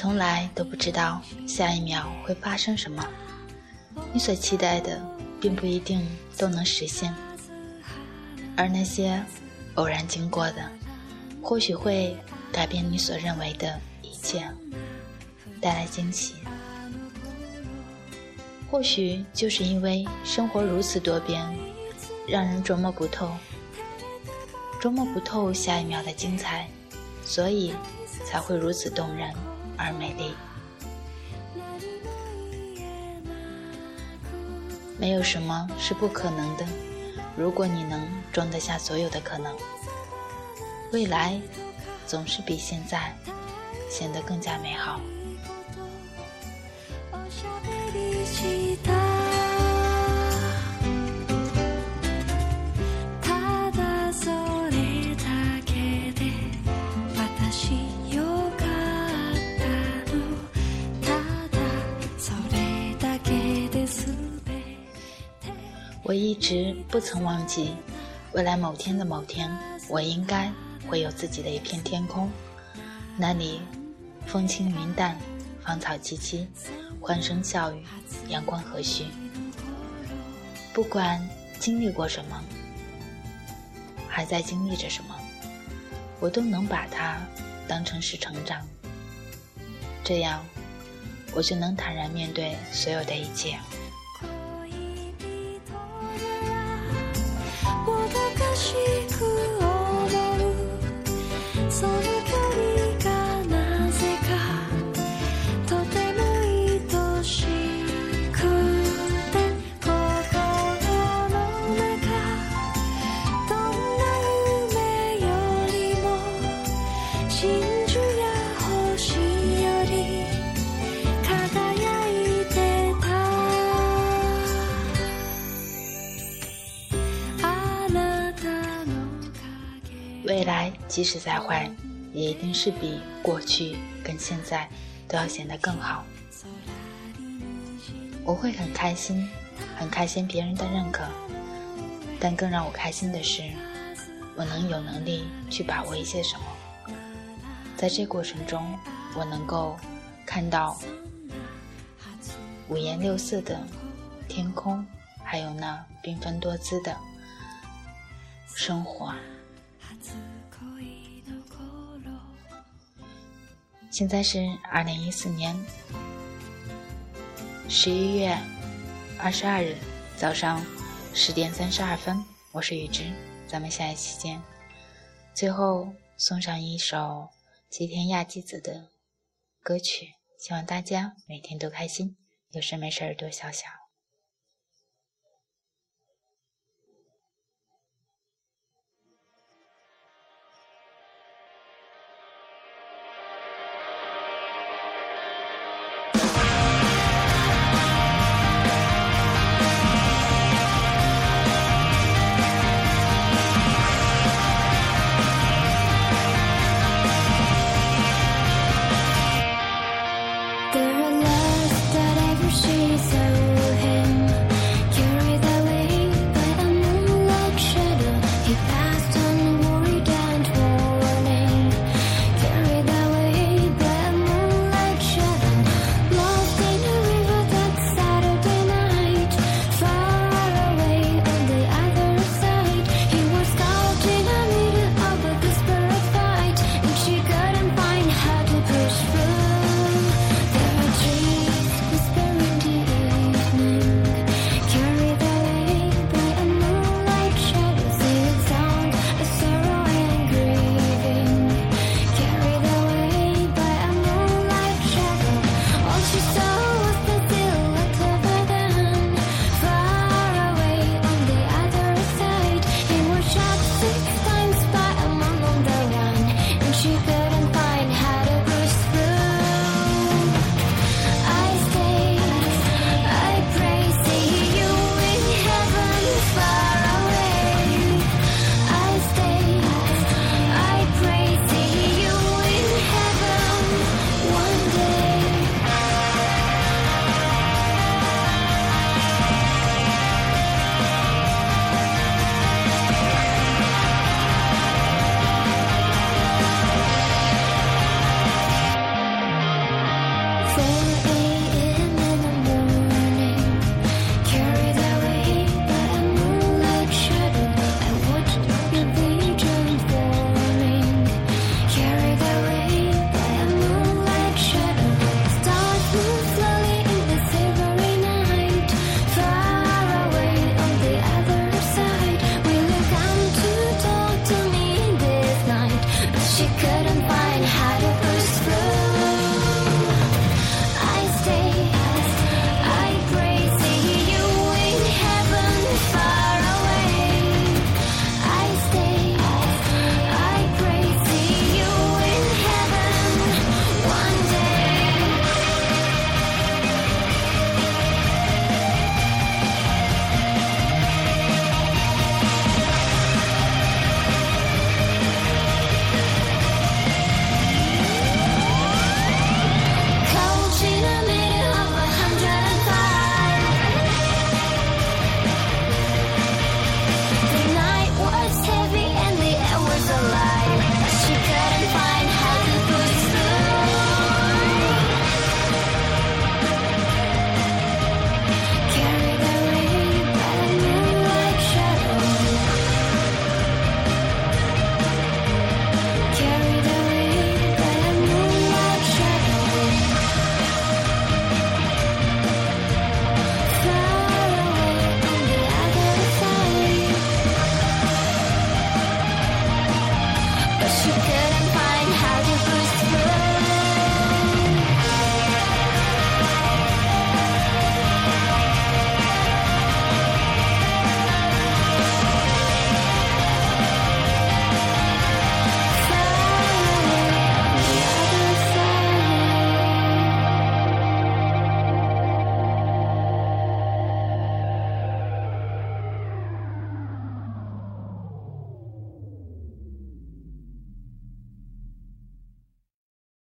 从来都不知道下一秒会发生什么，你所期待的并不一定都能实现，而那些偶然经过的，或许会改变你所认为的一切，带来惊喜。或许就是因为生活如此多变，让人琢磨不透，琢磨不透下一秒的精彩，所以才会如此动人。而美丽，没有什么是不可能的。如果你能装得下所有的可能，未来总是比现在显得更加美好。我一直不曾忘记，未来某天的某天，我应该会有自己的一片天空，那里风轻云淡，芳草萋萋，欢声笑语，阳光和煦。不管经历过什么，还在经历着什么，我都能把它当成是成长，这样我就能坦然面对所有的一切。即使再坏，也一定是比过去跟现在都要显得更好。我会很开心，很开心别人的认可，但更让我开心的是，我能有能力去把握一些什么。在这过程中，我能够看到五颜六色的天空，还有那缤纷多姿的生活。现在是二零一四年十一月二十二日早上十点三十二分，我是雨之，咱们下一期见。最后送上一首吉田亚纪子的歌曲，希望大家每天都开心，有事没事多笑笑。